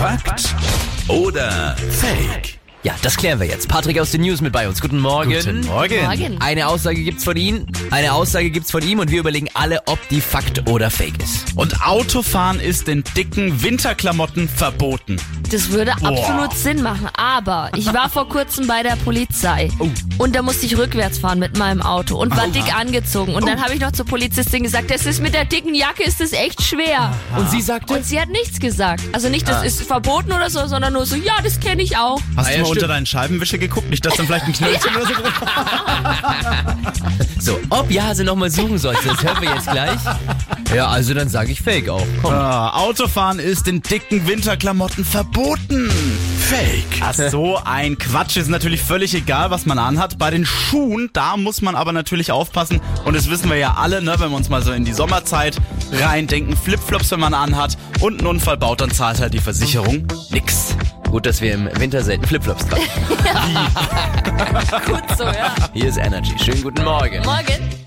Fakt oder Fake? Ja, das klären wir jetzt. Patrick aus den News mit bei uns. Guten Morgen. Guten Morgen. Morgen. Eine Aussage gibt's von ihm, eine Aussage gibt's von ihm und wir überlegen alle, ob die Fakt oder Fake ist. Und Autofahren ist in dicken Winterklamotten verboten. Das würde absolut Sinn machen, aber ich war vor kurzem bei der Polizei und da musste ich rückwärts fahren mit meinem Auto und war dick angezogen und dann habe ich noch zur Polizistin gesagt, das ist mit der dicken Jacke ist es echt schwer. Und sie sagte, Und sie hat nichts gesagt. Also nicht, das ist verboten oder so, sondern nur so, ja, das kenne ich auch. Hast Ah, du mal unter deinen Scheibenwischer geguckt? Nicht, dass dann vielleicht ein Knöllchen oder so drin so, ob ja, sie nochmal suchen sollte, das hören wir jetzt gleich. Ja, also dann sage ich Fake auch. Komm. ah, Autofahren ist in dicken Winterklamotten verboten. Fake. Ach so, ein Quatsch. Ist natürlich völlig egal, was man anhat. Bei den Schuhen, da muss man aber natürlich aufpassen. Und das wissen wir ja alle, ne, wenn wir uns mal so in die Sommerzeit reindenken. Flipflops, wenn man anhat und einen Unfall baut, dann zahlt halt die Versicherung nix. Gut, dass wir im Winter selten Flipflops tragen. Gut so, ja. Hier ist Energy. Schönen guten Morgen. Morgen.